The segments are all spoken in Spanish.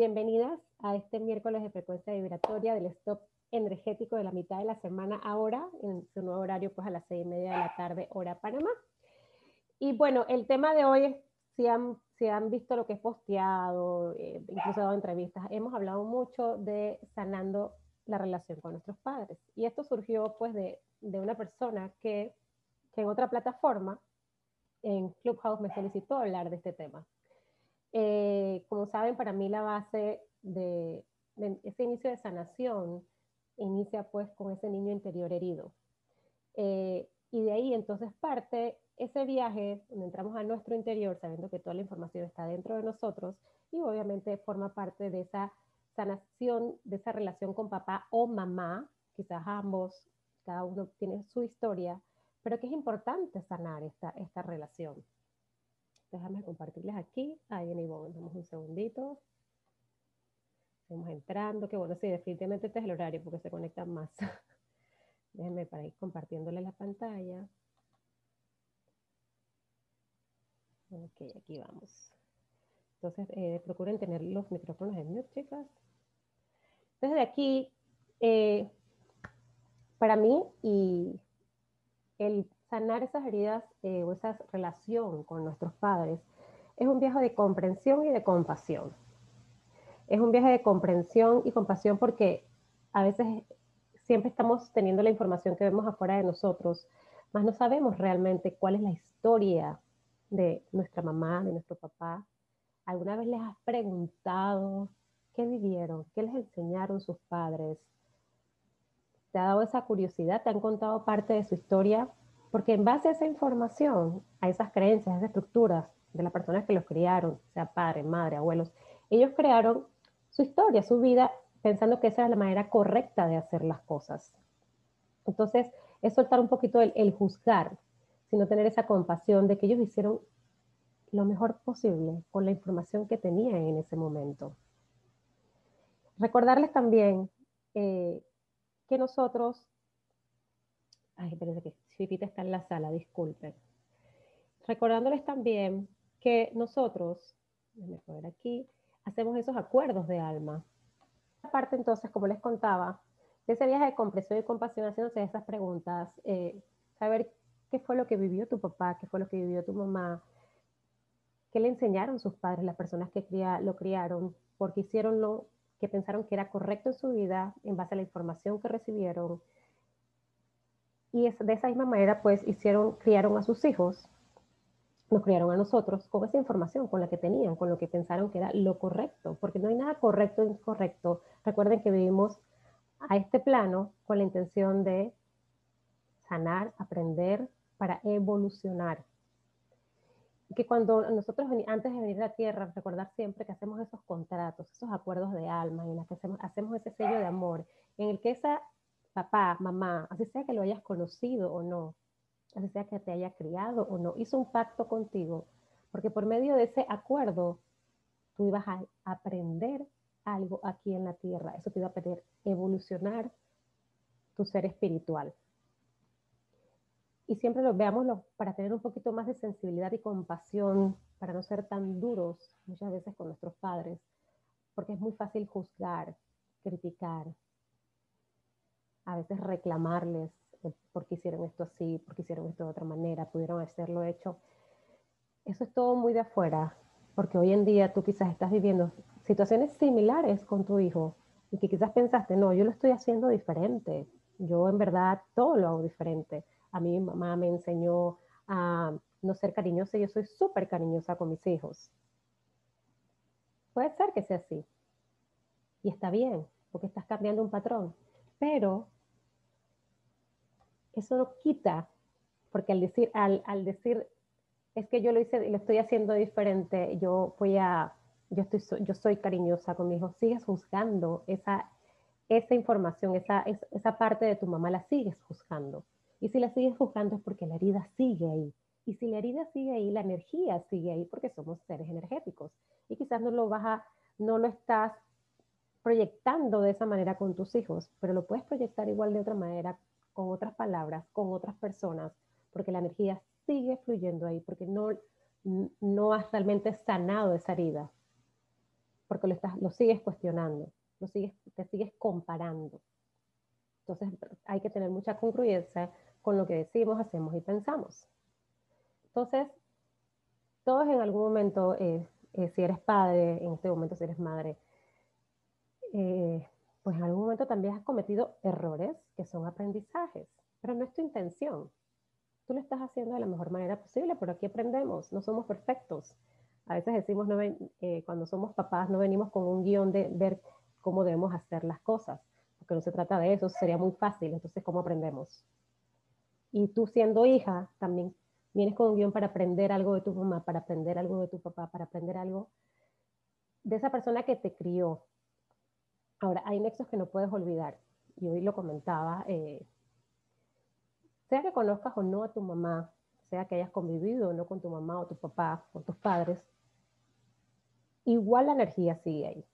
bienvenidas a este miércoles de frecuencia vibratoria del stop energético de la mitad de la semana ahora, en su nuevo horario, pues a las seis y media de la tarde, hora Panamá. Y bueno, el tema de hoy si han, si han visto lo que he posteado, eh, incluso dado entrevistas, hemos hablado mucho de sanando la relación con nuestros padres. Y esto surgió pues de, de una persona que, que en otra plataforma, en Clubhouse, me solicitó hablar de este tema. Eh, como saben, para mí la base de, ese inicio de sanación inicia pues con ese niño interior herido. Eh, y de ahí entonces parte ese viaje donde entramos a nuestro interior sabiendo que toda la información está dentro de nosotros y obviamente forma parte de esa sanación, de esa relación con papá o mamá, quizás ambos, cada uno tiene su historia, pero que es importante sanar esta, esta relación. Déjame compartirles aquí. Ahí viene Ivonne. Damos un segundito. Estamos entrando. Que bueno, sí, definitivamente este es el horario porque se conectan más. Déjenme para ir compartiéndole la pantalla. Ok, aquí vamos. Entonces, eh, procuren tener los micrófonos en mute, chicas. Entonces, de aquí, eh, para mí, y el sanar esas heridas eh, o esa relación con nuestros padres es un viaje de comprensión y de compasión. Es un viaje de comprensión y compasión porque a veces siempre estamos teniendo la información que vemos afuera de nosotros, mas no sabemos realmente cuál es la historia de nuestra mamá, de nuestro papá. ¿Alguna vez les has preguntado qué vivieron, qué les enseñaron sus padres? ¿Te ha dado esa curiosidad? ¿Te han contado parte de su historia? Porque en base a esa información, a esas creencias, a esas estructuras de las personas que los criaron, sea padre, madre, abuelos, ellos crearon su historia, su vida, pensando que esa era la manera correcta de hacer las cosas. Entonces, es soltar un poquito el, juzgar, sino tener esa compasión de que ellos hicieron lo mejor posible con la información que tenían en ese momento. Recordarles también eh, que nosotros, ay, espérense que Pipita está en la sala, disculpen. Recordándoles también que nosotros, déjenme ver aquí, hacemos esos acuerdos de alma. Aparte entonces, como les contaba, de ese viaje de comprensión y compasión, haciéndose esas preguntas, eh, saber qué fue lo que vivió tu papá, qué fue lo que vivió tu mamá, qué le enseñaron sus padres, las personas que lo criaron, porque hicieron lo que pensaron que era correcto en su vida en base a la información que recibieron, y de esa misma manera, pues, hicieron, criaron a sus hijos, nos criaron a nosotros con esa información, con la que tenían, con lo que pensaron que era lo correcto, porque no hay nada correcto o incorrecto. Recuerden que vivimos a este plano con la intención de sanar, aprender, para evolucionar. Que cuando nosotros, antes de venir a la Tierra, recordar siempre que hacemos esos contratos, esos acuerdos de alma, en los que hacemos, hacemos ese sello de amor, en el que esa papá, mamá, así sea que lo hayas conocido o no, así sea que te haya criado o no, hizo un pacto contigo, porque por medio de ese acuerdo tú ibas a aprender algo aquí en la tierra, eso te iba a pedir evolucionar tu ser espiritual. Y siempre lo veámoslo para tener un poquito más de sensibilidad y compasión, para no ser tan duros muchas veces con nuestros padres, porque es muy fácil juzgar, criticar, a veces reclamarles por qué hicieron esto así, por qué hicieron esto de otra manera, pudieron hacerlo hecho. Eso es todo muy de afuera, porque hoy en día tú quizás estás viviendo situaciones similares con tu hijo y que quizás pensaste, no, yo lo estoy haciendo diferente, yo en verdad todo lo hago diferente. A mí mi mamá me enseñó a no ser cariñosa, yo soy súper cariñosa con mis hijos. Puede ser que sea así. Y está bien, porque estás cambiando un patrón. Pero eso no quita, porque al decir, al, decir, es que yo lo hice, lo estoy haciendo diferente, yo voy a, yo, estoy, yo soy cariñosa con mi hijo, sigues juzgando esa, esa información, esa, esa parte de tu mamá la sigues juzgando. Y si la sigues juzgando es porque la herida sigue ahí. Y si la herida sigue ahí, la energía sigue ahí porque somos seres energéticos. Y quizás no lo vas a, no lo estás proyectando de esa manera con tus hijos, pero lo puedes proyectar igual de otra manera, con otras palabras, con otras personas, porque la energía sigue fluyendo ahí, porque no, no has realmente sanado esa herida. porque lo, estás, lo sigues cuestionando, lo sigues, te sigues comparando. Entonces hay que tener mucha congruencia con lo que decimos, hacemos y pensamos. Entonces, todos en algún momento, eh, eh, si eres padre, en este momento si eres madre, eh, pues en algún momento también has cometido errores que son aprendizajes, pero no es tu intención. Tú lo estás haciendo de la mejor manera posible, pero aquí aprendemos, no somos perfectos. A veces decimos, no cuando somos papás, no venimos con un guion de ver cómo debemos hacer las cosas, porque no se trata de eso, sería muy fácil, entonces, ¿cómo aprendemos? Y tú siendo hija, también vienes con un guion para aprender algo de tu mamá, para aprender algo de tu papá, para aprender algo de esa persona que te crió. Ahora, hay nexos que no puedes olvidar. Y hoy lo comentaba, eh, sea que conozcas o no a tu mamá, sea que hayas convivido o no con tu mamá o tu papá, con tus padres, igual la energía sigue ahí.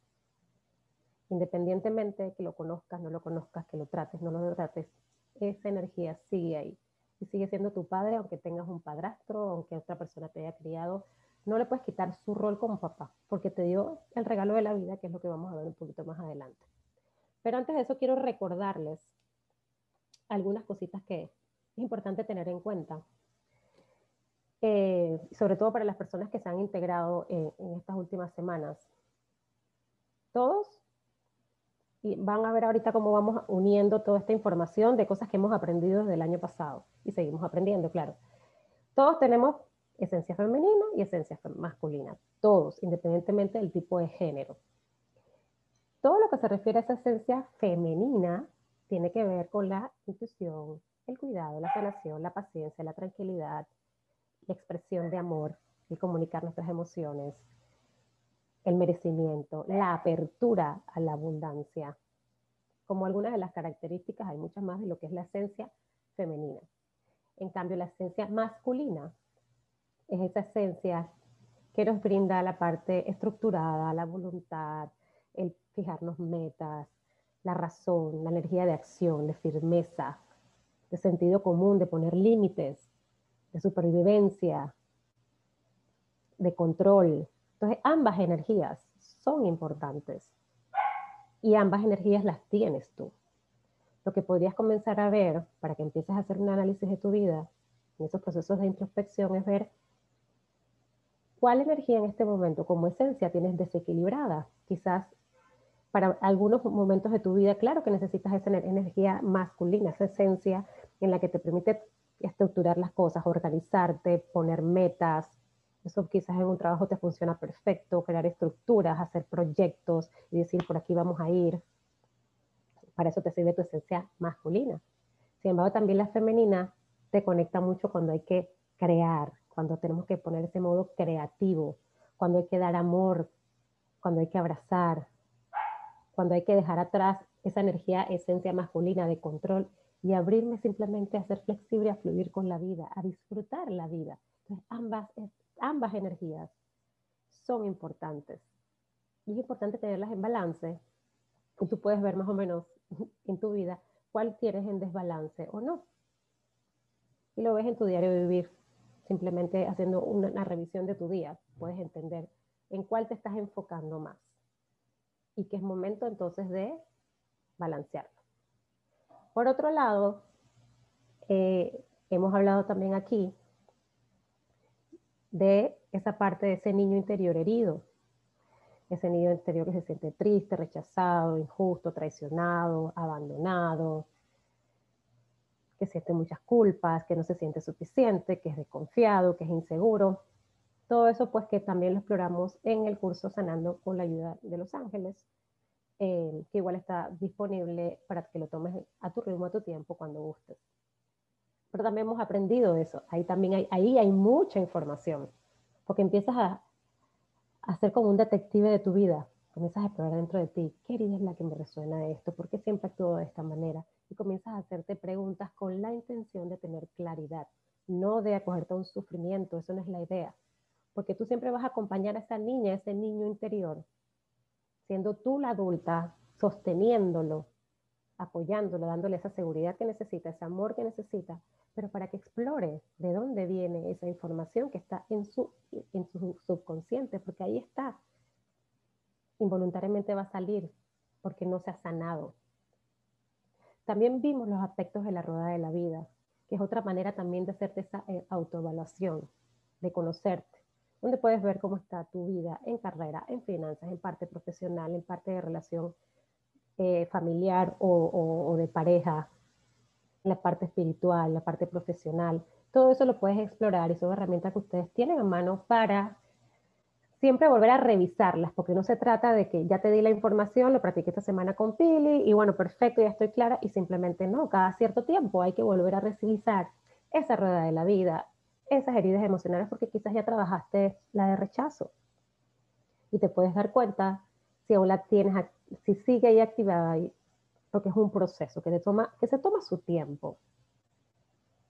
Independientemente que lo conozcas, no lo conozcas, que lo trates, no lo trates, esa energía sigue ahí y sigue siendo tu padre, aunque tengas un padrastro, aunque otra persona te haya criado, no le puedes quitar su rol como papá, porque te dio el regalo de la vida, que es lo que vamos a ver un poquito más adelante. Pero antes de eso quiero recordarles algunas cositas que es importante tener en cuenta, eh, sobre todo para las personas que se han integrado en estas últimas semanas. Todos y van a ver ahorita cómo vamos uniendo toda esta información de cosas que hemos aprendido desde el año pasado y seguimos aprendiendo, claro. Todos tenemos esencia femenina y esencia masculina, todos, independientemente del tipo de género. Todo lo que se refiere a esa esencia femenina tiene que ver con la intuición, el cuidado, la sanación, la paciencia, la tranquilidad, la expresión de amor, y comunicar nuestras emociones, el merecimiento, la apertura a la abundancia. Como algunas de las características, hay muchas más de lo que es la esencia femenina. En cambio, la esencia masculina es esa esencia que nos brinda la parte estructurada, la voluntad, el fijarnos metas, la razón, la energía de acción, de firmeza, de sentido común, de poner límites, de supervivencia, de control, entonces, ambas energías son importantes y ambas energías las tienes tú. Lo que podrías comenzar a ver para que empieces a hacer un análisis de tu vida en esos procesos de introspección es ver cuál energía en este momento como esencia tienes desequilibrada. Quizás para algunos momentos de tu vida, claro que necesitas esa energía masculina, esa esencia en la que te permite estructurar las cosas, organizarte, poner metas, eso quizás en un trabajo te funciona perfecto, crear estructuras, hacer proyectos y decir por aquí vamos a ir. Para eso te sirve tu esencia masculina. Sin embargo, también la femenina te conecta mucho cuando hay que crear, cuando tenemos que poner ese modo creativo, cuando hay que dar amor, cuando hay que abrazar, cuando hay que dejar atrás esa energía, esencia masculina de control y abrirme simplemente a ser flexible, a fluir con la vida, a disfrutar la vida. Ambas energías son importantes. Y es importante tenerlas en balance. Y tú puedes ver más o menos en tu vida cuál tienes en desbalance o no. Y lo ves en tu diario de vivir. Simplemente haciendo una, revisión de tu día, puedes entender en cuál te estás enfocando más. Y que es momento entonces de balancearlo. Por otro lado, eh, hemos hablado también aquí de esa parte de ese niño interior herido, ese niño interior que se siente triste, rechazado, injusto, traicionado, abandonado, que siente muchas culpas, que no se siente suficiente, que es desconfiado, que es inseguro. Todo eso pues que también lo exploramos en el curso Sanando con la ayuda de los ángeles, eh, que igual está disponible para que lo tomes a tu ritmo, a tu tiempo, cuando gustes pero también hemos aprendido eso. Ahí también hay, ahí hay mucha información, porque empiezas a, a ser como un detective de tu vida. Comienzas a explorar dentro de ti, ¿qué herida es la que me resuena esto? ¿Por qué siempre actúo de esta manera? Y comienzas a hacerte preguntas con la intención de tener claridad, no de acogerte a un sufrimiento, eso no es la idea. Porque tú siempre vas a acompañar a esa niña, a ese niño interior, siendo tú la adulta, sosteniéndolo, apoyándolo, dándole esa seguridad que necesita, ese amor que necesita, pero para que explore de dónde viene esa información que está en su, en su subconsciente, porque ahí está. involuntariamente va a salir porque no se ha sanado. También vimos los aspectos de la rueda de la vida, que es otra manera también de hacerte esa eh, autoevaluación, de conocerte, donde puedes ver cómo está tu vida en carrera, en finanzas, en parte profesional, en parte de relación eh, familiar o, o de pareja, la parte espiritual, la parte profesional. Todo eso lo puedes explorar y son herramientas que ustedes tienen a mano para siempre volver a revisarlas, porque no se trata de que ya te di la información, lo practiqué esta semana con Pili y bueno, perfecto, ya estoy clara y simplemente no, cada cierto tiempo hay que volver a revisar esa rueda de la vida, esas heridas emocionales, porque quizás ya trabajaste la de rechazo y te puedes dar cuenta si aún la tienes, si sigue ahí activada ahí, porque es un proceso que, toma, que se toma su tiempo.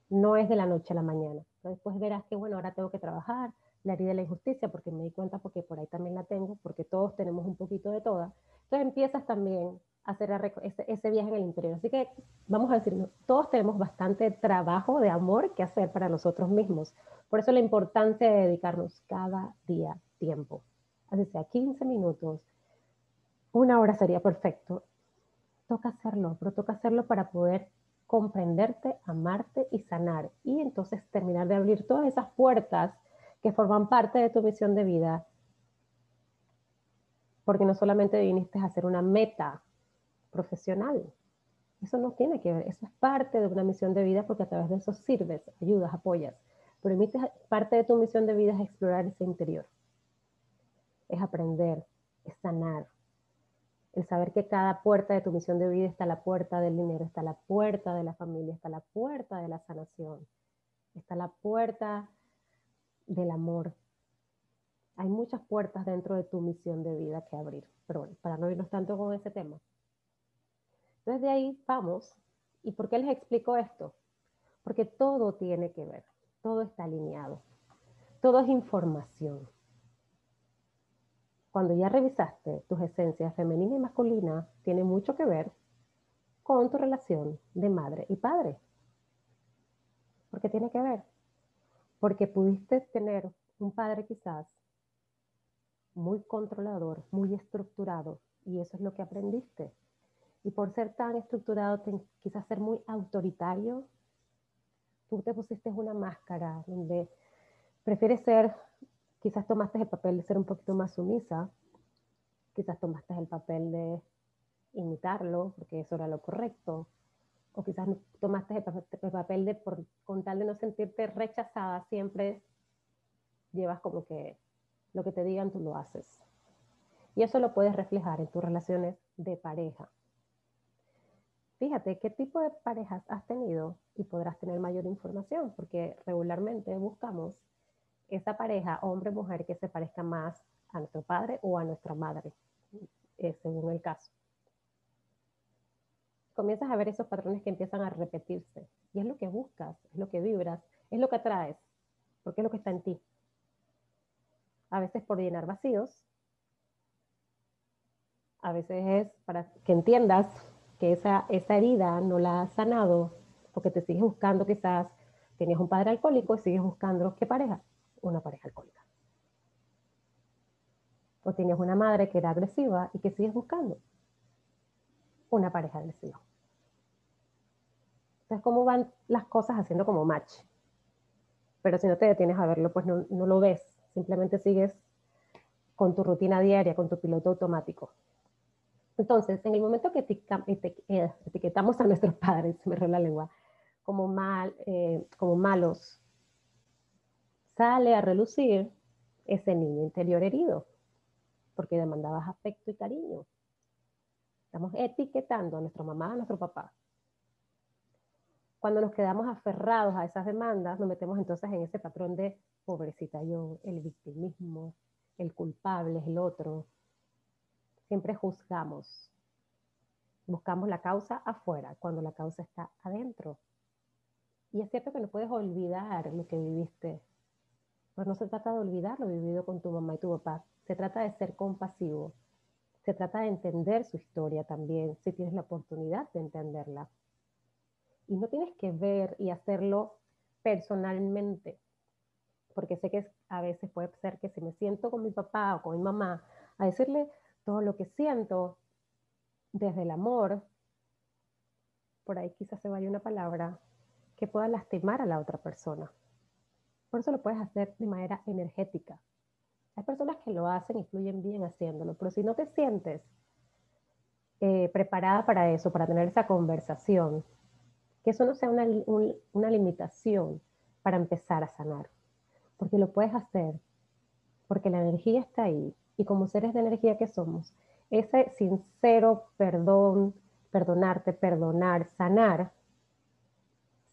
No es de la noche a la mañana. Después verás que, bueno, ahora tengo que trabajar, la herida de la injusticia, porque me di cuenta, porque por ahí también la tengo, porque todos tenemos un poquito de todas. Entonces empiezas también hacer ese, viaje en el interior. Así que vamos a decir, todos tenemos bastante trabajo de amor que hacer para nosotros mismos. Por eso la importancia de dedicarnos cada día tiempo. Así sea 15 minutos, una hora sería perfecto. Toca hacerlo, pero toca hacerlo para poder comprenderte, amarte y sanar. Y entonces terminar de abrir todas esas puertas que forman parte de tu misión de vida, porque no solamente viniste a hacer una meta profesional, eso no tiene que ver, eso es parte de una misión de vida porque a través de eso sirves, ayudas, apoyas, pero parte de tu misión de vida es explorar ese interior, es aprender, es sanar, el saber que cada puerta de tu misión de vida está la puerta del dinero, está la puerta de la familia, está la puerta de la sanación, está la puerta del amor. Hay muchas puertas dentro de tu misión de vida que abrir. Pero bueno, para no irnos tanto con ese tema. Entonces de ahí vamos. ¿Y por qué les explico esto? Porque todo tiene que ver, todo está alineado, todo es información. Cuando ya revisaste tus esencias femenina y masculina, tiene mucho que ver con tu relación de madre y padre. Porque tiene que ver porque pudiste tener un padre quizás muy controlador, muy estructurado, y eso es lo que aprendiste. Y por ser tan estructurado, quizás ser muy autoritario, tú te pusiste una máscara donde prefieres ser, quizás tomaste el papel de ser un poquito más sumisa, quizás tomaste el papel de imitarlo, porque eso era lo correcto, o quizás tomaste el papel de, por, con tal de no sentirte rechazada, siempre llevas como que lo que te digan tú lo haces. Y eso lo puedes reflejar en tus relaciones de pareja. Fíjate qué tipo de parejas has tenido y podrás tener mayor información, porque regularmente buscamos esa pareja, hombre o mujer, que se parezca más a nuestro padre o a nuestra madre, eh, según el caso comienzas a ver esos patrones que empiezan a repetirse. Y es lo que buscas, es lo que vibras, es lo que atraes, porque es lo que está en ti. A veces por llenar vacíos, a veces es para que entiendas que esa, esa herida no la has sanado, porque te sigues buscando quizás, tenías un padre alcohólico y sigues buscando, ¿qué pareja? Una pareja alcohólica. O tienes una madre que era agresiva y que sigues buscando una pareja agresiva. Entonces, ¿cómo van las cosas haciendo como match? Pero si no te detienes a verlo, pues no, lo ves. Simplemente sigues con tu rutina diaria, con tu piloto automático. Entonces, en el momento que eh, etiquetamos a nuestros padres, me la lengua, como, mal, eh, como malos, sale a relucir ese niño interior herido, porque demandabas afecto y cariño. Estamos etiquetando a nuestra mamá, a nuestro papá, cuando nos quedamos aferrados a esas demandas, nos metemos entonces en ese patrón de pobrecita yo, el victimismo, el culpable es el otro. Siempre juzgamos. Buscamos la causa afuera, cuando la causa está adentro. Y es cierto que no puedes olvidar lo que viviste. Pues no se trata de olvidar lo vivido con tu mamá y tu papá. Se trata de ser compasivo. Se trata de entender su historia también, si tienes la oportunidad de entenderla. Y no tienes que ver y hacerlo personalmente, porque sé que a veces puede ser que si me siento con mi papá o con mi mamá a decirle todo lo que siento desde el amor, por ahí quizás se vaya una palabra, que pueda lastimar a la otra persona. Por eso lo puedes hacer de manera energética. Hay personas que lo hacen y fluyen bien haciéndolo, pero si no te sientes eh, preparada para eso, para tener esa conversación, que eso no sea una, una limitación para empezar a sanar, porque lo puedes hacer, porque la energía está ahí y como seres de energía que somos, ese sincero perdón, perdonarte, perdonar, sanar,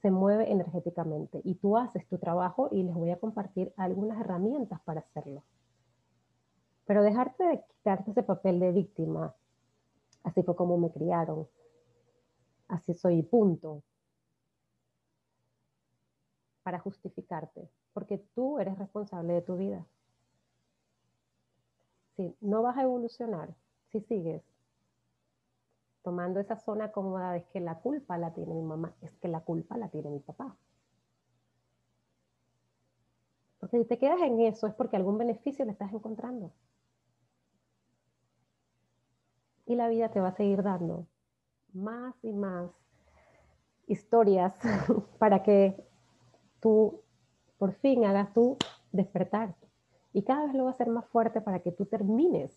se mueve energéticamente y tú haces tu trabajo y les voy a compartir algunas herramientas para hacerlo. Pero dejarte de quitarte ese papel de víctima, así fue como me criaron, así soy punto, para justificarte, porque tú eres responsable de tu vida. Si no vas a evolucionar, si sigues tomando esa zona cómoda es que la culpa la tiene mi mamá, es que la culpa la tiene mi papá. Porque si te quedas en eso es porque algún beneficio le estás encontrando. Y la vida te va a seguir dando más y más historias para que tú por fin hagas tu despertar. Y cada vez lo va a hacer más fuerte para que tú termines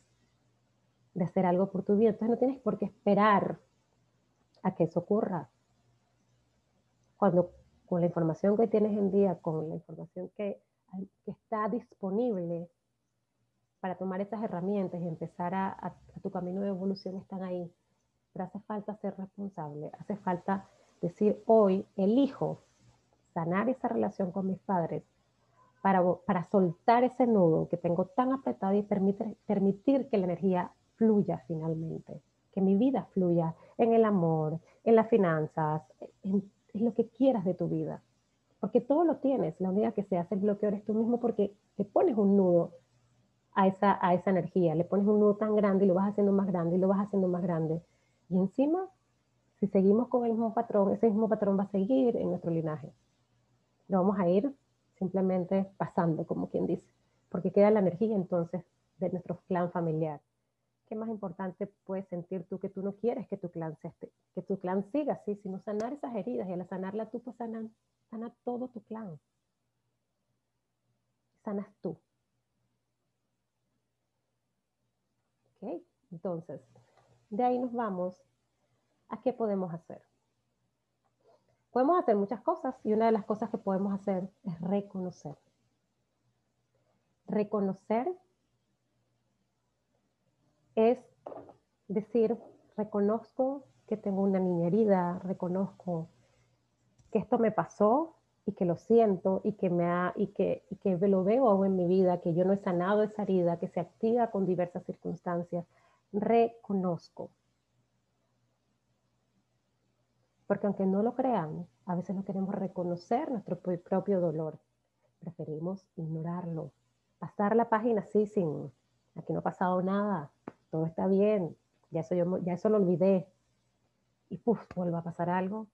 de hacer algo por tu vida. Entonces no tienes por qué esperar a que eso ocurra. Cuando con la información que tienes en día, con la información que, está disponible para tomar esas herramientas y empezar a, a, tu camino de evolución, están ahí. Pero hace falta ser responsable, hace falta decir hoy elijo sanar esa relación con mis padres para, para soltar ese nudo que tengo tan apretado y permitir, permitir que la energía fluya finalmente, que mi vida fluya en el amor, en las finanzas, en, lo que quieras de tu vida. Porque todo lo tienes, la única que se hace el bloqueo eres tú mismo porque te pones un nudo a esa, a esa energía, le pones un nudo tan grande y lo vas haciendo más grande y lo vas haciendo más grande. Y encima, si seguimos con el mismo patrón, ese mismo patrón va a seguir en nuestro linaje. Lo vamos a ir simplemente pasando, como quien dice, porque queda la energía entonces de nuestro clan familiar. ¿qué más importante puedes sentir tú que tú no quieres que tu clan, se que tu clan siga así, sino sanar esas heridas y al sanarla tú, pues sanar, sana todo tu clan. Sanas tú. ¿Ok? Entonces, de ahí nos vamos a qué podemos hacer. Podemos hacer muchas cosas y una de las cosas que podemos hacer es reconocer. Reconocer es decir, reconozco que tengo una niña herida, reconozco que esto me pasó y que lo siento y que, me ha, y que, y lo veo en mi vida, que yo no he sanado esa herida, que se activa con diversas circunstancias. Reconozco. Porque aunque no lo crean, a veces no queremos reconocer nuestro propio dolor. Preferimos ignorarlo. Pasar la página así sin, aquí no ha pasado nada, todo está bien, ya eso, ya eso lo olvidé. Y puff, vuelve a pasar algo.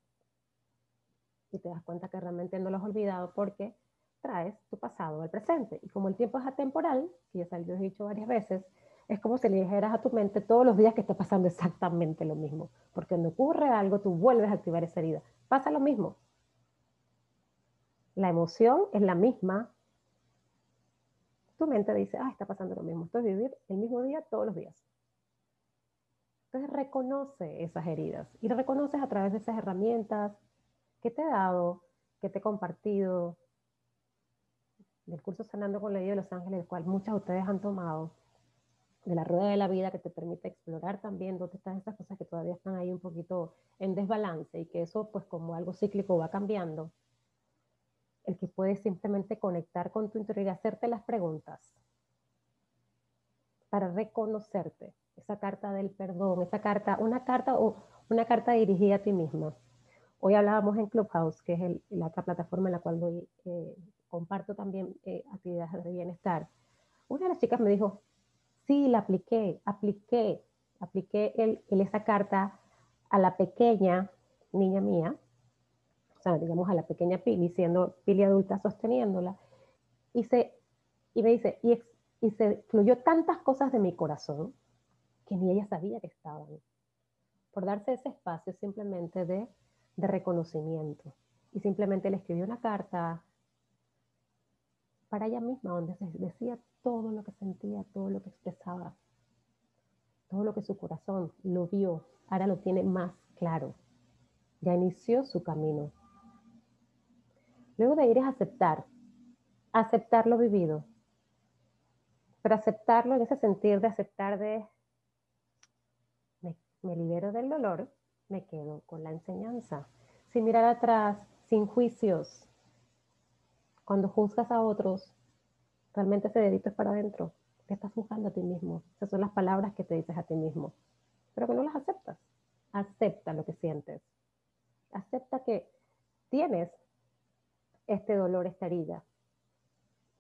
Y te das cuenta que realmente no lo has olvidado porque traes tu pasado al presente. Y como el tiempo es atemporal, que ya se lo he dicho varias veces, es como si le dijeras a tu mente todos los días que está pasando exactamente lo mismo. Porque cuando ocurre algo, tú vuelves a activar esa herida. Pasa lo mismo. La emoción es la misma. Tu mente dice, ah, está pasando lo mismo. Esto es vivir el mismo día todos los días. Entonces reconoce esas heridas y reconoces a través de esas herramientas que te he dado, que te he compartido, del curso Sanando con la Vida de Los Ángeles, el cual muchas de ustedes han tomado, de la rueda de la vida que te permite explorar también dónde están esas cosas que todavía están ahí un poquito en desbalance y que eso pues como algo cíclico va cambiando. El que puedes simplemente conectar con tu interior y hacerte las preguntas para reconocerte esa carta del perdón, esa carta, una carta o una carta dirigida a ti misma. Hoy hablábamos en Clubhouse, que es la otra plataforma en la cual doy, eh, comparto también eh, actividades de bienestar. Una de las chicas me dijo, sí, la apliqué, apliqué, apliqué el, esa carta a la pequeña niña mía, o sea, digamos a la pequeña Pili, siendo Pili adulta sosteniéndola, y, se, y me dice, y, y se fluyó tantas cosas de mi corazón, que ni ella sabía que estaban. Por darse ese espacio simplemente de, de reconocimiento. Y simplemente le escribió una carta para ella misma, donde se decía todo lo que sentía, todo lo que expresaba, todo lo que su corazón lo vio, ahora lo tiene más claro. Ya inició su camino. Luego de ir es aceptar, aceptar lo vivido, pero aceptarlo en ese sentir de aceptar de, me, me libero del dolor, me quedo con la enseñanza, sin mirar atrás, sin juicios. Cuando juzgas a otros, realmente ese dedito es para adentro. Te estás juzgando a ti mismo. Esas son las palabras que te dices a ti mismo. Pero que no las aceptas. Acepta lo que sientes. Acepta que tienes este dolor, esta herida.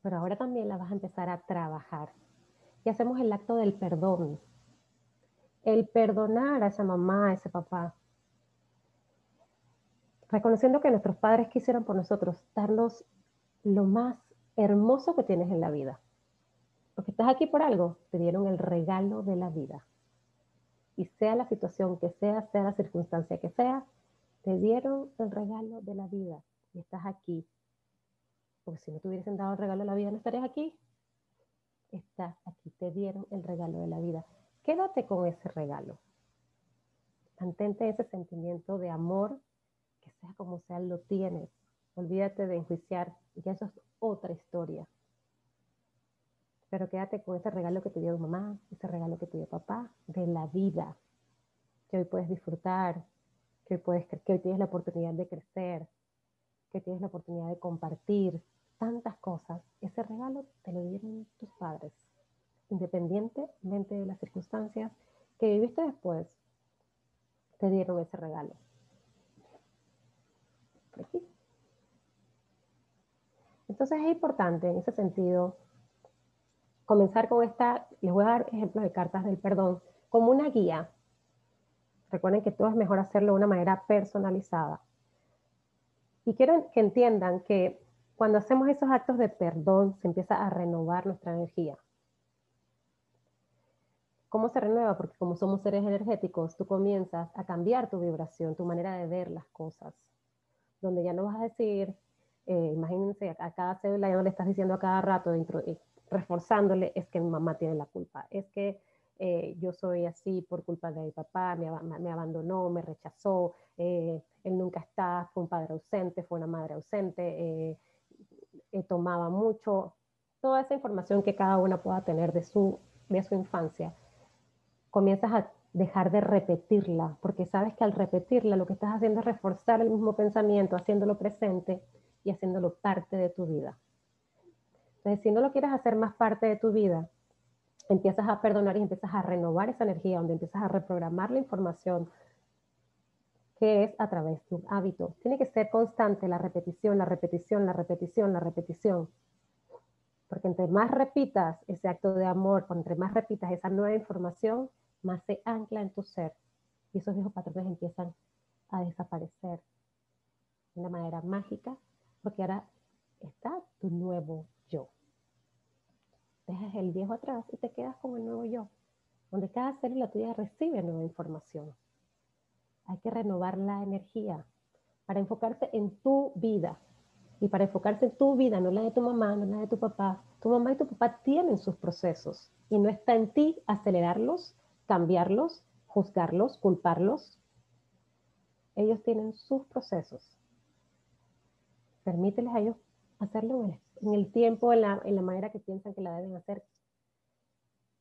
Pero ahora también la vas a empezar a trabajar. Y hacemos el acto del perdón. El perdonar a esa mamá, a ese papá. Reconociendo que nuestros padres quisieron por nosotros darnos lo más hermoso que tienes en la vida. Porque estás aquí por algo, te dieron el regalo de la vida. Y sea la situación que sea, sea la circunstancia que sea, te dieron el regalo de la vida y estás aquí. Porque si no te hubiesen dado el regalo de la vida, no estarías aquí. Estás aquí, te dieron el regalo de la vida. Quédate con ese regalo. Mantente ese sentimiento de amor, que sea como sea, lo tienes. Olvídate de enjuiciar, ya eso es otra historia. Pero quédate con ese regalo que te dio mamá, ese regalo que te dio papá, de la vida, que hoy puedes disfrutar, que hoy, puedes, que hoy tienes la oportunidad de crecer, que tienes la oportunidad de compartir tantas cosas. Ese regalo te lo dieron tus padres, independientemente de las circunstancias que viviste después, te dieron ese regalo. aquí. Entonces es importante en ese sentido comenzar con esta, les voy a dar ejemplos de cartas del perdón, como una guía. Recuerden que todo es mejor hacerlo de una manera personalizada. Y quiero que entiendan que cuando hacemos esos actos de perdón se empieza a renovar nuestra energía. ¿Cómo se renueva? Porque como somos seres energéticos, tú comienzas a cambiar tu vibración, tu manera de ver las cosas, donde ya no vas a decir, eh, imagínense, a cada célula ya no le estás diciendo a cada rato, dentro, eh, reforzándole, es que mi mamá tiene la culpa, es que eh, yo soy así por culpa de mi papá, me, me abandonó, me rechazó, él nunca está, fue un padre ausente, fue una madre ausente, tomaba mucho, toda esa información que cada una pueda tener de su, de su infancia, comienzas a dejar de repetirla, porque sabes que al repetirla lo que estás haciendo es reforzar el mismo pensamiento, haciéndolo presente y haciéndolo parte de tu vida. Entonces, si no lo quieres hacer más parte de tu vida, empiezas a perdonar y empiezas a renovar esa energía, donde empiezas a reprogramar la información que es a través de un hábito. Tiene que ser constante la repetición, la repetición, la repetición, la repetición. Porque entre más repitas ese acto de amor, entre más repitas esa nueva información, más se ancla en tu ser. Y esos viejos patrones empiezan a desaparecer de una manera mágica porque ahora está tu nuevo yo. Dejas el viejo atrás y te quedas con el nuevo yo, donde cada célula tuya recibe nueva información. Hay que renovar la energía para enfocarse en tu vida. Y para enfocarse en tu vida, no la de tu mamá, no la de tu papá. Tu mamá y tu papá tienen sus procesos y no está en ti acelerarlos, cambiarlos, juzgarlos, culparlos. Ellos tienen sus procesos Permíteles a ellos hacerlo en el, tiempo, en la, en la manera que piensan que la deben hacer.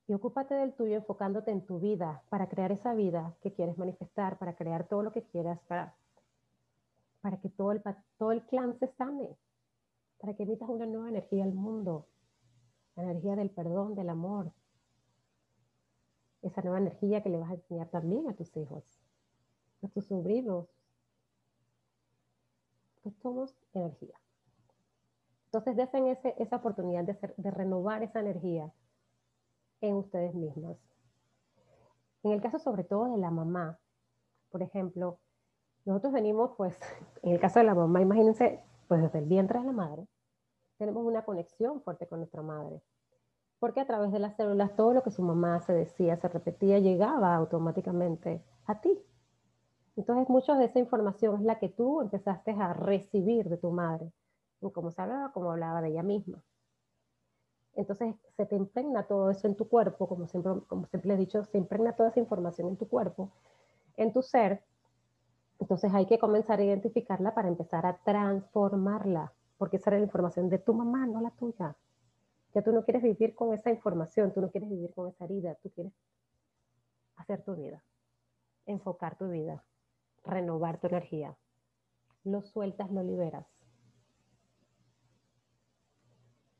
Y ocúpate del tuyo enfocándote en tu vida para crear esa vida que quieres manifestar, para crear todo lo que quieras, para, para que todo el, todo el clan se sane, para que emitas una nueva energía al mundo, la energía del perdón, del amor. Esa nueva energía que le vas a enseñar también a tus hijos, a tus sobrinos, pues somos energía. Entonces, desen ese, esa oportunidad de, de renovar esa energía en ustedes mismos. En el caso sobre todo de la mamá, por ejemplo, nosotros venimos, pues, en el caso de la mamá, imagínense, pues desde el vientre de la madre, tenemos una conexión fuerte con nuestra madre. porque a través de las células todo lo que su mamá se decía, se repetía, llegaba automáticamente a ti. Entonces, mucha de esa información es la que tú empezaste a recibir de tu madre, como se hablaba, como hablaba de ella misma. Entonces, se te impregna todo eso en tu cuerpo, como siempre, como siempre he dicho, se impregna toda esa información en tu cuerpo, en tu ser. Entonces, hay que comenzar a identificarla para empezar a transformarla, porque esa era la información de tu mamá, no la tuya. Ya tú no quieres vivir con esa información, tú no quieres vivir con esa herida, tú quieres hacer tu vida, enfocar tu vida, renovar tu energía. Lo sueltas, lo liberas.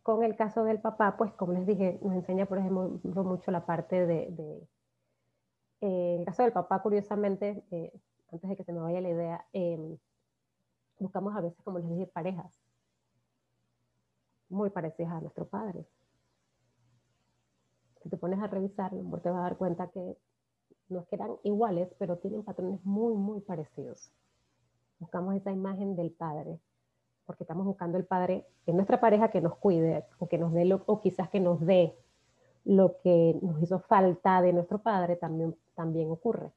Con el caso del papá, pues como les dije, nos enseña, por ejemplo, mucho la parte de... Eh, el caso del papá, curiosamente, eh, antes de que se me vaya la idea, em, buscamos a veces, como les dije, parejas muy parecidas a nuestro padre. Si te pones a revisar, te vas a dar cuenta que no es que eran iguales, pero tienen patrones muy, muy parecidos. Buscamos esa imagen del padre, porque estamos buscando el padre en nuestra pareja que nos cuide, o que nos dé, lo, o quizás que nos dé lo que nos hizo falta de nuestro padre, también, también ocurre.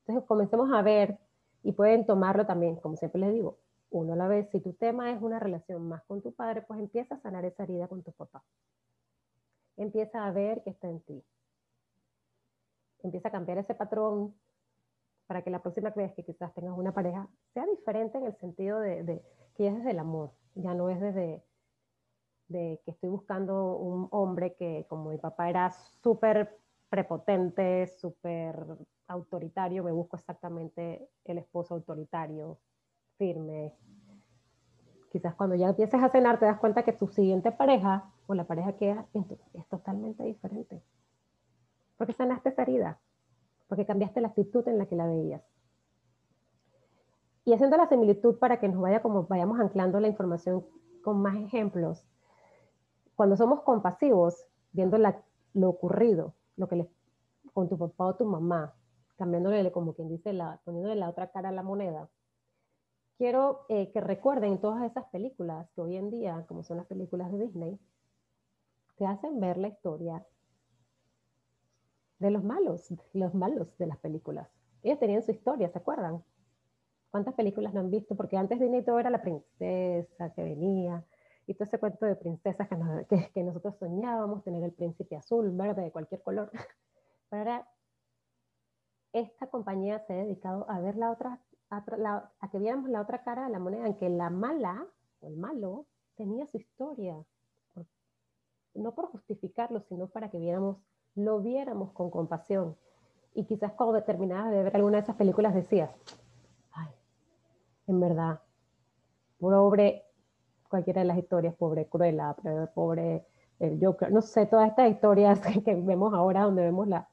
Entonces comencemos a ver, y pueden tomarlo también, como siempre les digo, uno a la vez. Si tu tema es una relación más con tu padre, pues empieza a sanar esa herida con tu papá. Empieza a ver que está en ti. Empieza a cambiar ese patrón para que la próxima vez que quizás tengas una pareja sea diferente en el sentido de, que ya es desde el amor, ya no es desde de que estoy buscando un hombre que como mi papá era súper prepotente, súper autoritario, me busco exactamente el esposo autoritario, firme. Quizás cuando ya empieces a cenar te das cuenta que tu siguiente pareja o la pareja que es totalmente diferente. Porque sanaste esa herida, porque cambiaste la actitud en la que la veías. Y haciendo la similitud para que nos vaya como vayamos anclando la información con más ejemplos, cuando somos compasivos, viendo lo ocurrido, lo que les, con tu papá o tu mamá, cambiándole como quien dice, la, poniéndole la otra cara a la moneda, quiero eh, que recuerden todas esas películas que hoy en día, como son las películas de Disney, te hacen ver la historia de los malos, los malos de las películas. Ellos tenían su historia, ¿se acuerdan? ¿Cuántas películas no han visto? Porque antes Disney todo era la princesa que venía y todo ese cuento de princesas que, que nosotros soñábamos, tener el príncipe azul, verde, de cualquier color. Pero ahora esta compañía se ha dedicado a ver la otra a, que viéramos la otra cara de la moneda, en que la mala o el malo tenía su historia. No por justificarlo, sino para que viéramos, lo viéramos con compasión. Y quizás cuando terminabas de ver alguna de esas películas decías, ay, en verdad, pobre cualquiera de las historias, pobre Cruella, pobre el Joker, no sé, todas estas historias que vemos ahora donde vemos la,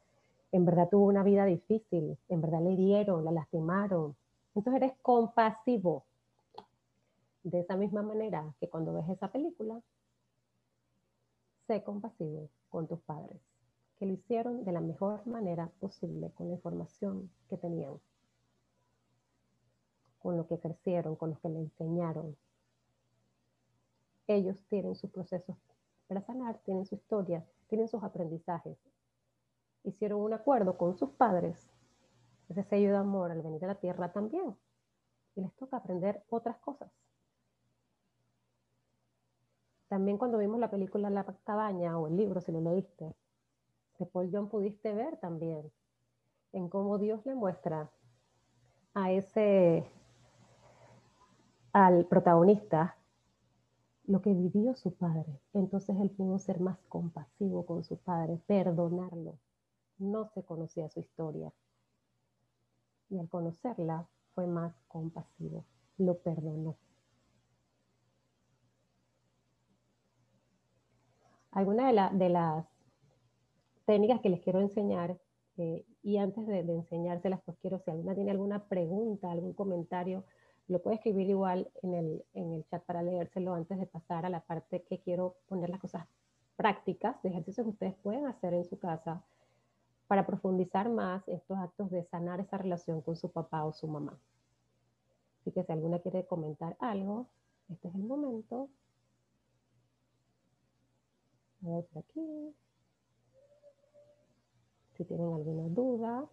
en verdad tuvo una vida difícil, en verdad le dieron, la lastimaron, entonces eres compasivo. De esa misma manera que cuando ves esa película, sé compasivo con tus padres, que lo hicieron de la mejor manera posible con la información que tenían, con lo que crecieron, con lo que le enseñaron. Ellos tienen sus procesos para sanar, tienen su historia, tienen sus aprendizajes. Hicieron un acuerdo con sus padres ese sello de amor al venir a la tierra también. Y les toca aprender otras cosas. También cuando vimos la película La cabaña o el libro, si lo leíste, de Paul John pudiste ver también en cómo Dios le muestra a ese, al protagonista, lo que vivió su padre. Entonces él pudo ser más compasivo con su padre, perdonarlo. No se conocía su historia y al conocerla fue más compasivo, lo perdonó. Algunas de, las técnicas que les quiero enseñar, eh, y antes de, enseñárselas, pues quiero, si alguna tiene alguna pregunta, algún comentario, lo puede escribir igual en el, en el chat para leérselo antes de pasar a la parte que quiero poner las cosas prácticas de ejercicios que ustedes pueden hacer en su casa para profundizar más estos actos de sanar esa relación con su papá o su mamá. Así que si alguna quiere comentar algo, este es el momento. A ver por aquí. Si tienen alguna duda,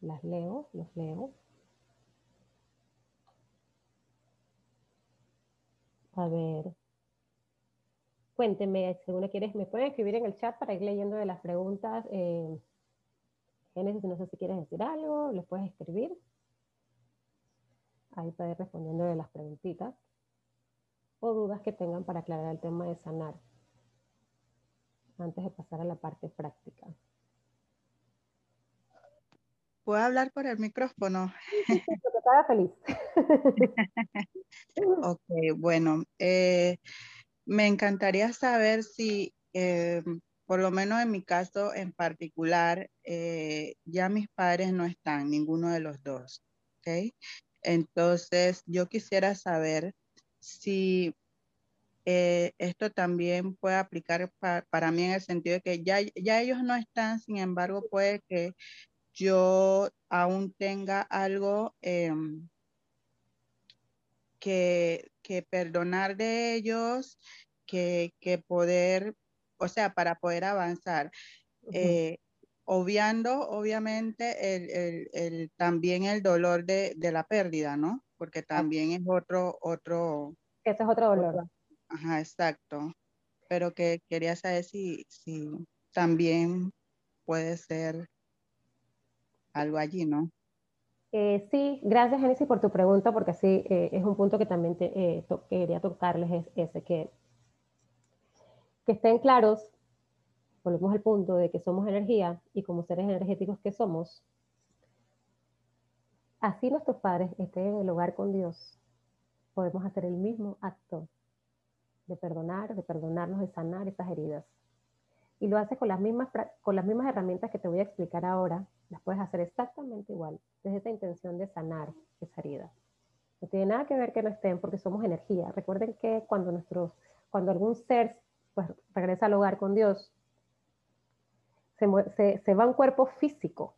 las leo, los leo. A ver. Cuéntenme, si alguna quieres, me pueden escribir en el chat para ir leyendo de las preguntas. Eh, Génesis, no sé si quieres decir algo, les puedes escribir. Ahí para ir respondiendo de las preguntitas o dudas que tengan para aclarar el tema de sanar antes de pasar a la parte práctica. ¿Puedo hablar por el micrófono? Sí, estaba feliz. ok, bueno, eh, me encantaría saber si, eh, por lo menos en mi caso en particular, eh, ya mis padres no están, ninguno de los dos. ¿ok? Entonces, yo quisiera saber si esto también puede aplicar para mí en el sentido de que ya, ya ellos no están, sin embargo, puede que yo aún tenga algo em, que, perdonar de ellos, que, poder, o sea, para poder avanzar. Eh, obviando, obviamente, el, también el dolor de, la pérdida, ¿no? Porque también es otro, otro. Ese es otro dolor. ajá, exacto. Pero que quería saber si, si también puede ser algo allí, ¿no? Eh, sí, gracias Genesis por tu pregunta, porque sí, eh, es un punto que también eh, quería tocarles, es ese, que, que estén claros, volvemos al punto de que somos energía y como seres energéticos que somos, así nuestros padres estén en el hogar con Dios, podemos hacer el mismo acto de perdonar, de perdonarnos, de sanar esas heridas. Y lo haces con las mismas, con las mismas herramientas que te voy a explicar ahora, las puedes hacer exactamente igual, desde esa intención de sanar esa herida. No tiene nada que ver que no estén porque somos energía. Recuerden que cuando, nuestros, cuando algún ser pues, regresa al hogar con Dios, se, se, va a un cuerpo físico,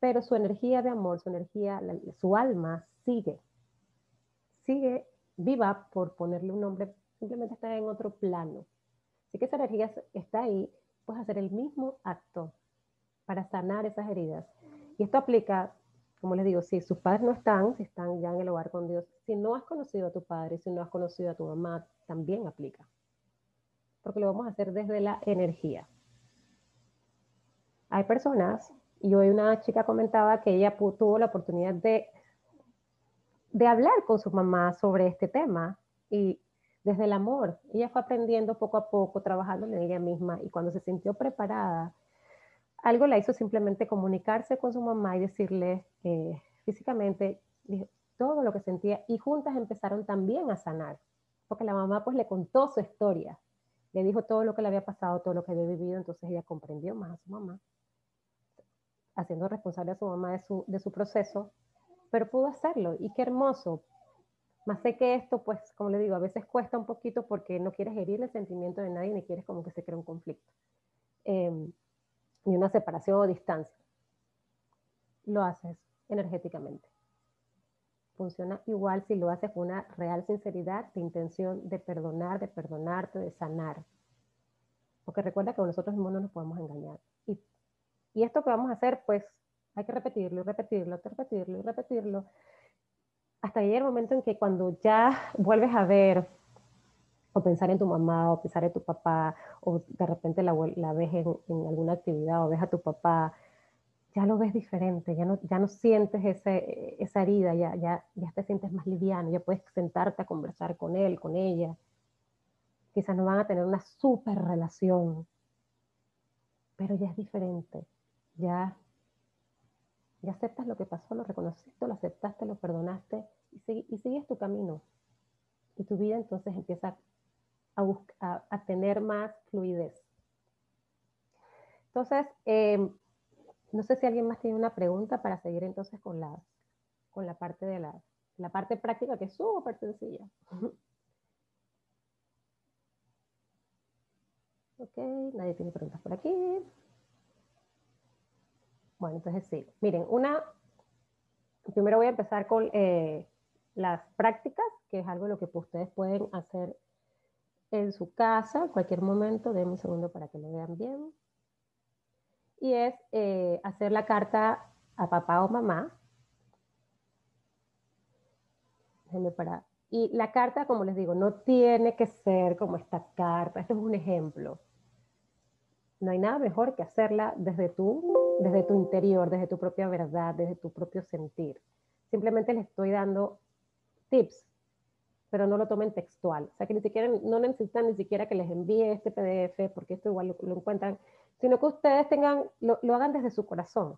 pero su energía de amor, su energía, su alma sigue, sigue viva por ponerle un nombre, simplemente está en otro plano. Así que esa energía está ahí, puedes hacer el mismo acto para sanar esas heridas. Y esto aplica, como les digo, si sus padres no están, si están ya en el hogar con Dios, si no has conocido a tu padre, si no has conocido a tu mamá, también aplica. Porque lo vamos a hacer desde la energía. Hay personas, y hoy una chica comentaba que ella tuvo la oportunidad de, de hablar con su mamá sobre este tema y desde el amor, ella fue aprendiendo poco a poco, trabajando en ella misma y cuando se sintió preparada, algo la hizo simplemente comunicarse con su mamá y decirle eh, físicamente todo lo que sentía y juntas empezaron también a sanar, porque la mamá pues le contó su historia, le dijo todo lo que le había pasado, todo lo que había vivido, entonces ella comprendió más a su mamá, haciendo responsable a su mamá de su, de su proceso, pero pudo hacerlo y qué hermoso. Más sé que esto, pues, como le digo, a veces cuesta un poquito porque no quieres herir el sentimiento de nadie ni quieres como que se crea un conflicto. Eh, ni una separación o distancia. Lo haces energéticamente. Funciona igual si lo haces con una real sinceridad de intención de perdonar, de perdonarte, de sanar. Porque recuerda que nosotros mismos no nos podemos engañar. Y, y esto que vamos a hacer, pues hay que repetirlo y repetirlo, repetirlo y repetirlo. Hasta llegar el momento en que cuando ya vuelves a ver o pensar en tu mamá, o pensar en tu papá, o de repente la, ves en, alguna actividad, o ves a tu papá, ya lo ves diferente, ya no, ya no sientes ese, esa herida, ya, ya, ya te sientes más liviano, ya puedes sentarte a conversar con él, con ella. Quizás no van a tener una súper relación, pero ya es diferente, ya, ya aceptas lo que pasó, lo reconociste, lo aceptaste, lo perdonaste y, y sigues tu camino. Y tu vida entonces empieza a, tener más fluidez. Entonces, em, no sé si alguien más tiene una pregunta para seguir entonces con la, con la parte de la, la parte práctica que es súper sencilla. Ok, nadie tiene preguntas por aquí. Bueno, entonces sí. Miren, una, primero voy a empezar con eh, las prácticas, que es algo lo que ustedes pueden hacer en su casa, en cualquier momento, denme un segundo para que lo vean bien. Y es eh, hacer la carta a papá o mamá. Para. Y la carta, como les digo, no tiene que ser como esta carta. Esto es un ejemplo. No hay nada mejor que hacerla desde tú, desde tu interior, desde tu propia verdad, desde tu propio sentir. Simplemente les estoy dando tips pero no lo tomen textual. O sea, que ni siquiera, no necesitan ni siquiera que les envíe este PDF, porque esto igual lo, encuentran, sino que ustedes tengan, lo, hagan desde su corazón.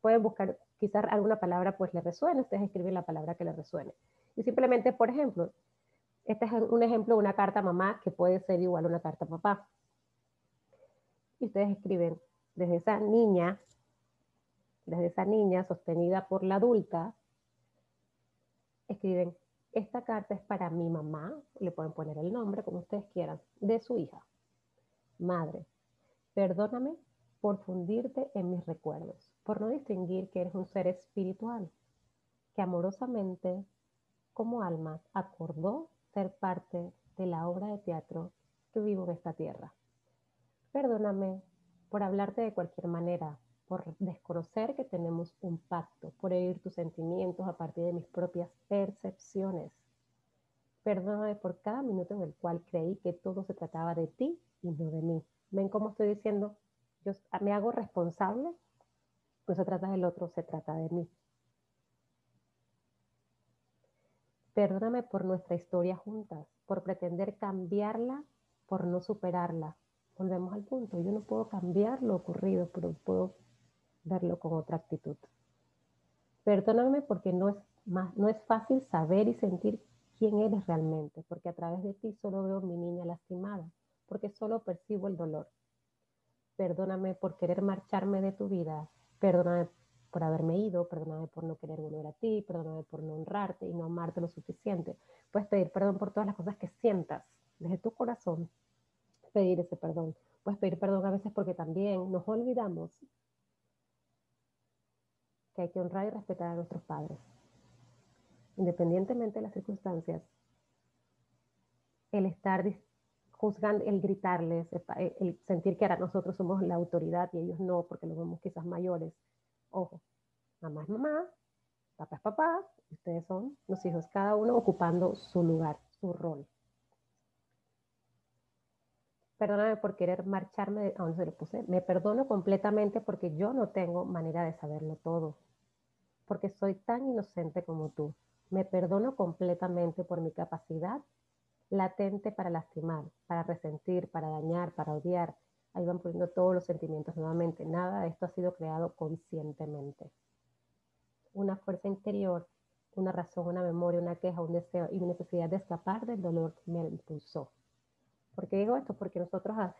Pueden buscar, quizás alguna palabra pues les resuene, ustedes escriben la palabra que les resuene. Y simplemente, por ejemplo, este es un ejemplo de una carta a mamá que puede ser igual a una carta a papá. Y ustedes escriben desde esa niña, desde esa niña sostenida por la adulta, escriben esta carta es para mi mamá, le pueden poner el nombre como ustedes quieran, de su hija. Madre, perdóname por fundirte en mis recuerdos, por no distinguir que eres un ser espiritual, que amorosamente, como alma, acordó ser parte de la obra de teatro que vivo en esta tierra. Perdóname por hablarte de cualquier manera, por desconocer que tenemos un pacto, por herir tus sentimientos a partir de mis propias percepciones. Perdóname por cada minuto en el cual creí que todo se trataba de ti y no de mí. ¿Ven cómo estoy diciendo? Yo me hago responsable. No se trata del otro, se trata de mí. Perdóname por nuestra historia juntas, por pretender cambiarla, por no superarla. Volvemos al punto. Yo no puedo cambiar lo ocurrido, pero puedo verlo con otra actitud. Perdóname porque no es, más, no es fácil saber y sentir quién eres realmente, porque a través de ti solo veo mi niña lastimada, porque solo percibo el dolor. Perdóname por querer marcharme de tu vida, perdóname por haberme ido, perdóname por no querer volver a ti, perdóname por no honrarte y no amarte lo suficiente. Puedes pedir perdón por todas las cosas que sientas desde tu corazón, pedir ese perdón. Puedes pedir perdón a veces porque también nos olvidamos que hay que honrar y respetar a nuestros padres. Independientemente de las circunstancias, el estar juzgando, el gritarles, el sentir que ahora nosotros somos la autoridad y ellos no, porque los vemos quizás mayores. Ojo, mamá es mamá, papá es papá, ustedes son los hijos, cada uno ocupando su lugar, su rol. Perdóname por querer marcharme, aún se lo puse, me perdono completamente porque yo no tengo manera de saberlo todo porque soy tan inocente como tú. Me perdono completamente por mi capacidad latente para lastimar, para resentir, para dañar, para odiar. Ahí van poniendo todos los sentimientos nuevamente. Nada de esto ha sido creado conscientemente. Una fuerza interior, una razón, una memoria, una queja, un deseo y una necesidad de escapar del dolor me impulsó. ¿Por qué digo esto? Porque nosotros ah,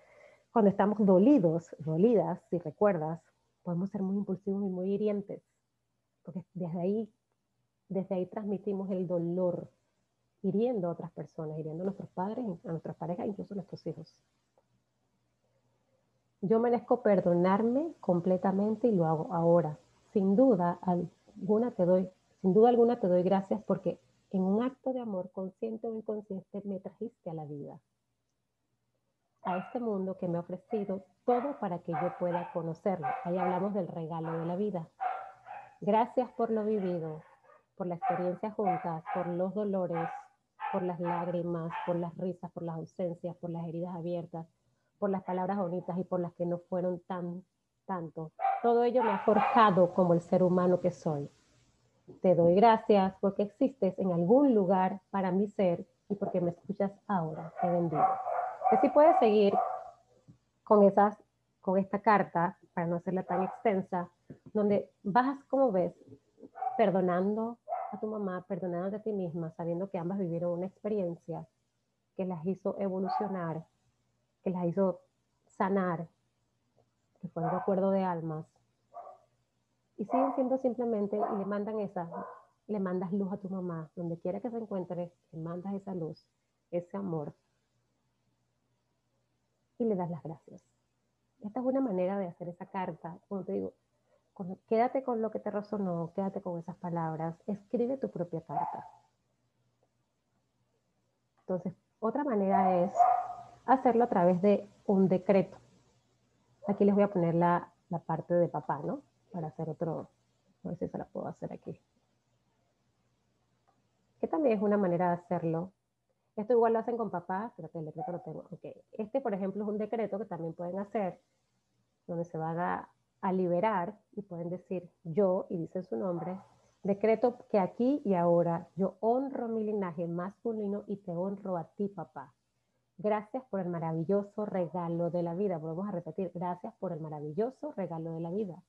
cuando estamos dolidos, dolidas, si recuerdas, podemos ser muy impulsivos y muy hirientes porque desde ahí, desde ahí transmitimos el dolor, hiriendo a otras personas, hiriendo a nuestros padres, a nuestras parejas, incluso a nuestros hijos. Yo merezco perdonarme completamente y lo hago ahora. Sin duda alguna te doy, sin duda alguna te doy gracias porque en un acto de amor consciente o inconsciente me trajiste a la vida, a este mundo que me ha ofrecido todo para que yo pueda conocerlo. Ahí hablamos del regalo de la vida. Gracias por lo vivido, por la experiencia juntas, por los dolores, por las lágrimas, por las risas, por las ausencias, por las heridas abiertas, por las palabras bonitas y por las que no fueron tan tanto. Todo ello me ha forjado como el ser humano que soy. Te doy gracias porque existes en algún lugar para mi ser y porque me escuchas ahora. Te bendigo. Que si puedes seguir con esas con esta carta, para no hacerla tan extensa, donde vas, como ves, perdonando a tu mamá, perdonando a ti misma, sabiendo que ambas vivieron una experiencia que las hizo evolucionar, que las hizo sanar, que fue un recuerdo de almas. Y siguen siendo simplemente, y le mandan esa, le mandas luz a tu mamá, donde quiera que se encuentre, le mandas esa luz, ese amor, y le das las gracias. Esta es una manera de hacer esa carta. Como te digo, quédate con lo que te resonó, quédate con esas palabras, escribe tu propia carta. Entonces, otra manera es hacerlo a través de un decreto. Aquí les voy a poner la, la parte de papá, ¿no? Para hacer otro, a ver si se la puedo hacer aquí. Que también es una manera de hacerlo. Esto igual lo hacen con papá, pero el decreto lo tengo. Okay. Este, por ejemplo, es un decreto que también pueden hacer, donde se van a, a liberar y pueden decir yo, y dicen su nombre, decreto que aquí y ahora yo honro mi linaje masculino y te honro a ti, papá. Gracias por el maravilloso regalo de la vida. Volvemos a repetir, gracias por el maravilloso regalo de la vida.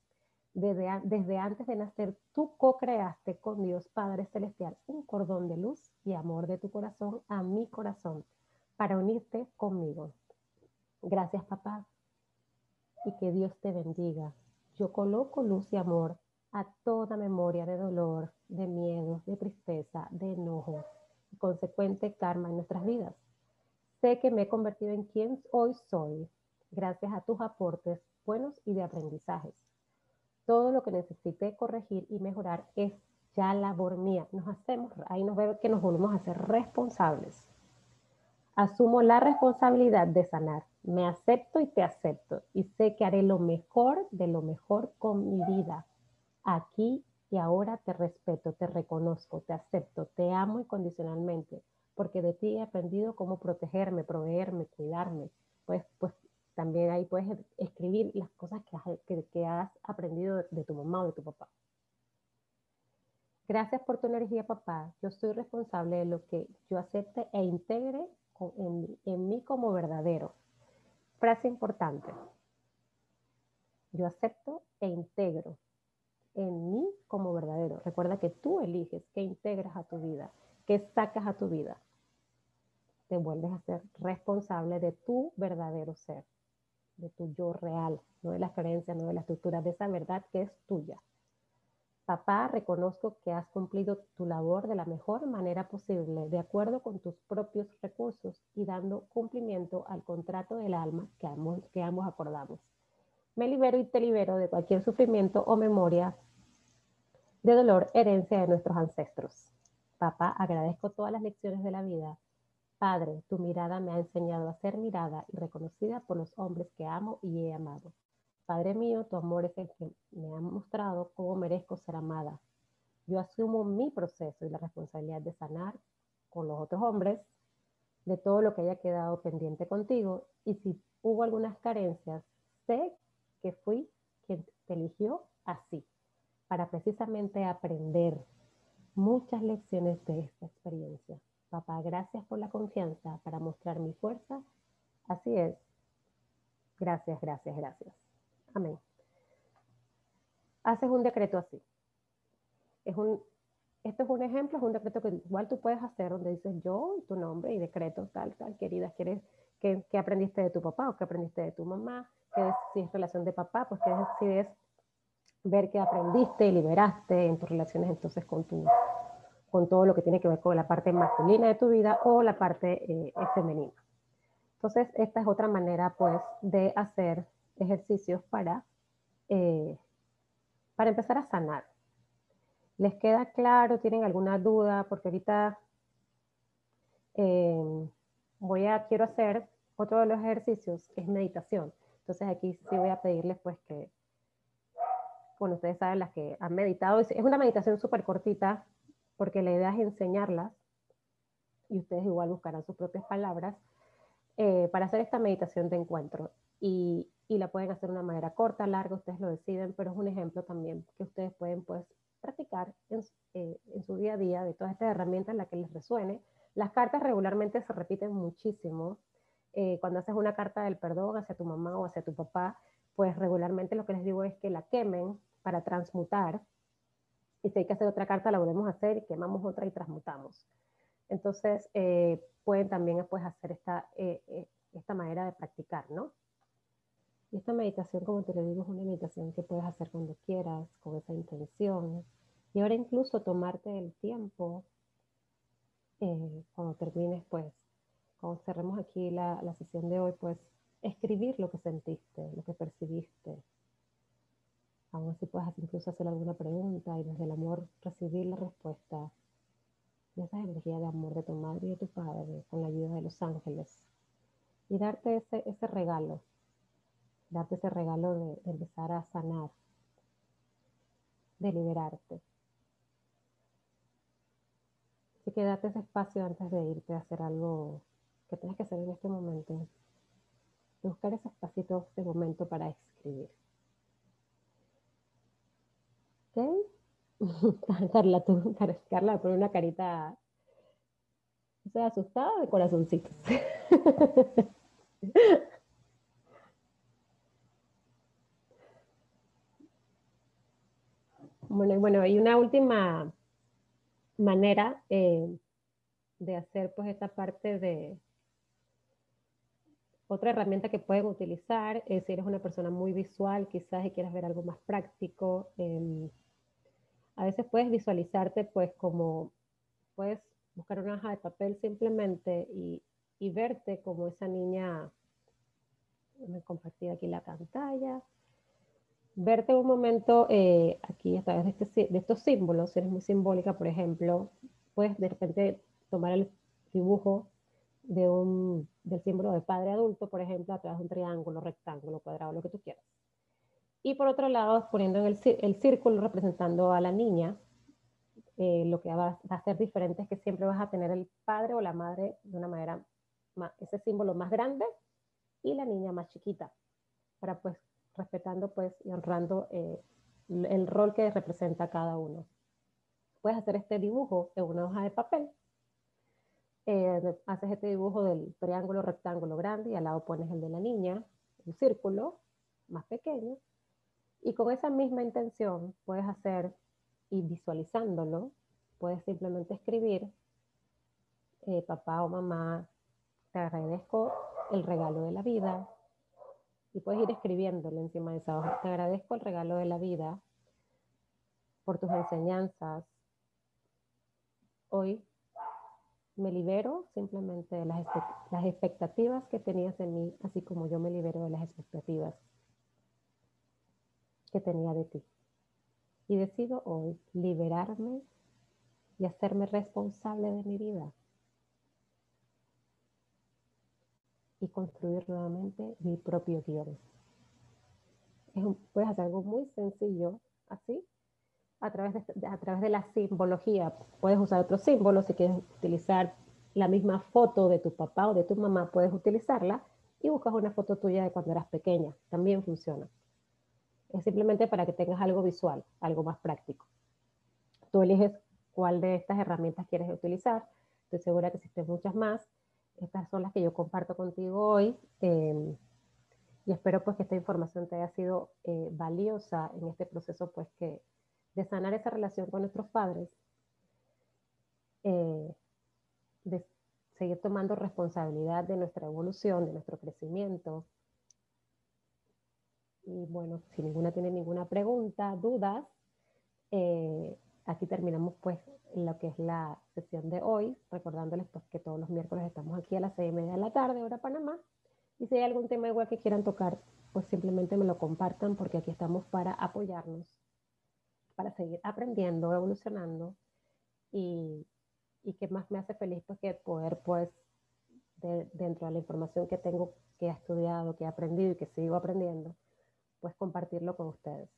Desde, antes de nacer, tú co-creaste con Dios Padre Celestial un cordón de luz y amor de tu corazón a mi corazón para unirte conmigo. Gracias, papá. Y que Dios te bendiga. Yo coloco luz y amor a toda memoria de dolor, de miedo, de tristeza, de enojo y consecuente karma en nuestras vidas Sé que me he convertido en quien hoy soy gracias a tus aportes buenos y de aprendizajes. Todo lo que necesité corregir y mejorar es ya labor mía. Nos hacemos, ahí nos ve que nos volvemos a ser responsables. Asumo la responsabilidad de sanar. Me acepto y te acepto. Y sé que haré lo mejor de lo mejor con mi vida. Aquí y ahora te respeto, te reconozco, te acepto, te amo incondicionalmente porque de ti he aprendido cómo protegerme, proveerme, cuidarme. Pues, pues también ahí puedes escribir las cosas que has, que, has aprendido de, tu mamá o de tu papá. Gracias por tu energía, papá. Yo soy responsable de lo que yo acepte e integre en, en mí como verdadero. Frase importante. Yo acepto e integro en mí como verdadero. Recuerda que tú eliges qué integras a tu vida, qué sacas a tu vida te vuelves a ser responsable de tu verdadero ser, de tu yo real, no de las creencias, no de la estructura, de esa verdad que es tuya. Papá, reconozco que has cumplido tu labor de la mejor manera posible, de acuerdo con tus propios recursos y dando cumplimiento al contrato del alma que ambos, que ambos acordamos. Me libero y te libero de cualquier sufrimiento o memoria de dolor, herencia de nuestros ancestros. Papá, agradezco todas las lecciones de la vida Padre, tu mirada me ha enseñado a ser mirada y reconocida por los hombres que amo y he amado. Padre mío, tu amor es el que me ha mostrado cómo merezco ser amada. Yo asumo mi proceso y la responsabilidad de sanar con los otros hombres de todo lo que haya quedado pendiente contigo y si hubo algunas carencias, sé que fui quien te eligió así, para precisamente aprender muchas lecciones de esta experiencia. Papá, gracias por la confianza para mostrar mi fuerza. Así es. Gracias, gracias, gracias. Amén. Haces un decreto así. Es un, esto es un ejemplo, es un decreto que igual tú puedes hacer donde dices yo y tu nombre y decreto tal, tal, querida, ¿quieres, qué aprendiste de tu papá o qué aprendiste de tu mamá? ¿Qué si es relación de papá, pues que decides ver qué aprendiste y liberaste en tus relaciones entonces con tu con todo lo que tiene que ver con la parte masculina de tu vida o la parte eh, femenina. Entonces, esta es otra manera, pues, de hacer ejercicios para, eh, para empezar a sanar. ¿Les queda claro? ¿Tienen alguna duda? Porque ahorita eh, voy a, quiero hacer otro de los ejercicios, que es meditación. Entonces, aquí sí voy a pedirles, pues, que, bueno, ustedes saben las que han meditado. Es una meditación súper cortita, porque la idea es enseñarlas, y ustedes igual buscarán sus propias palabras, eh, para hacer esta meditación de encuentro. Y, la pueden hacer de una manera corta, larga, ustedes lo deciden, pero es un ejemplo también que ustedes pueden pues practicar en, eh, su día a día de todas estas herramientas en las que les resuene. Las cartas regularmente se repiten muchísimo. Eh, cuando haces una carta del perdón hacia tu mamá o hacia tu papá, pues regularmente lo que les digo es que la quemen para transmutar y si hay que hacer otra carta, la volvemos a hacer y quemamos otra y transmutamos. Entonces, eh, pueden también pues, hacer esta, eh, eh, esta manera de practicar, ¿no? Y esta meditación, como te lo digo, es una meditación que puedes hacer cuando quieras, con esa intención. Y ahora incluso tomarte el tiempo, cuando termines, pues, cuando cerremos aquí la, la sesión de hoy, pues, escribir lo que sentiste, lo que percibiste, Aún así puedes incluso hacer alguna pregunta y desde el amor recibir la respuesta de esa energía de amor de tu madre y de tu padre con la ayuda de los ángeles. y darte ese, ese regalo, darte ese regalo de, de empezar a sanar, de liberarte. Así que date ese espacio antes de irte a hacer algo que tengas que hacer en este momento. Buscar ese espacito de momento para escribir. ¿Ok? Carla, tú, Carla, pone una carita o asustada de corazoncitos. bueno, bueno, hay una última manera eh, de hacer pues esta parte de otra herramienta que pueden utilizar si eres una persona muy visual quizás y quieres ver algo más práctico em, a veces puedes visualizarte pues como, puedes buscar una hoja de papel simplemente y, verte como esa niña, me compartir aquí la pantalla, verte un momento eh, aquí a través de, este, de estos símbolos, si eres muy simbólica, por ejemplo, puedes de repente tomar el dibujo de un, del símbolo de padre adulto, por ejemplo, a través de un triángulo, rectángulo, cuadrado, lo que tú quieras. Y por otro lado, poniendo en el, círculo representando a la niña, eh, lo que va, a ser diferente es que siempre vas a tener el padre o la madre de una manera, ese símbolo más grande y la niña más chiquita, para pues respetando pues y honrando eh, el rol que representa cada uno. Puedes hacer este dibujo en una hoja de papel. Eh, haces este dibujo del triángulo rectángulo grande y al lado pones el de la niña, un círculo más pequeño y con esa misma intención puedes hacer, y visualizándolo, puedes simplemente escribir, eh, papá o mamá, te agradezco el regalo de la vida. Y puedes ir escribiéndolo encima de esa hoja. Te agradezco el regalo de la vida por tus enseñanzas. Hoy me libero simplemente de las, expectativas que tenías en mí, así como yo me libero de las expectativas que tenía de ti. Y decido hoy liberarme y hacerme responsable de mi vida. Y construir nuevamente mi propio guion. puedes hacer algo muy sencillo, así, a través, de, a través de la simbología. Puedes usar otros símbolos, si quieres utilizar la misma foto de tu papá o de tu mamá, puedes utilizarla y buscas una foto tuya de cuando eras pequeña. También funciona. Es simplemente para que tengas algo visual, algo más práctico. Tú eliges cuál de estas herramientas quieres utilizar. Estoy segura que existen muchas más. Estas son las que yo comparto contigo hoy. Em, y espero pues que esta información te haya sido eh, valiosa en este proceso pues que de sanar esa relación con nuestros padres, eh, de seguir tomando responsabilidad de nuestra evolución, de nuestro crecimiento, y bueno, si ninguna tiene ninguna pregunta, dudas, eh, aquí terminamos pues lo que es la sesión de hoy, recordándoles pues que todos los miércoles estamos aquí a las seis y media de la tarde, hora Panamá. Y si hay algún tema igual que quieran tocar, pues simplemente me lo compartan porque aquí estamos para apoyarnos, para seguir aprendiendo, evolucionando y, y que más me hace feliz pues que poder pues dentro de la información que tengo, que he estudiado, que he aprendido y que sigo aprendiendo, pues compartirlo con ustedes.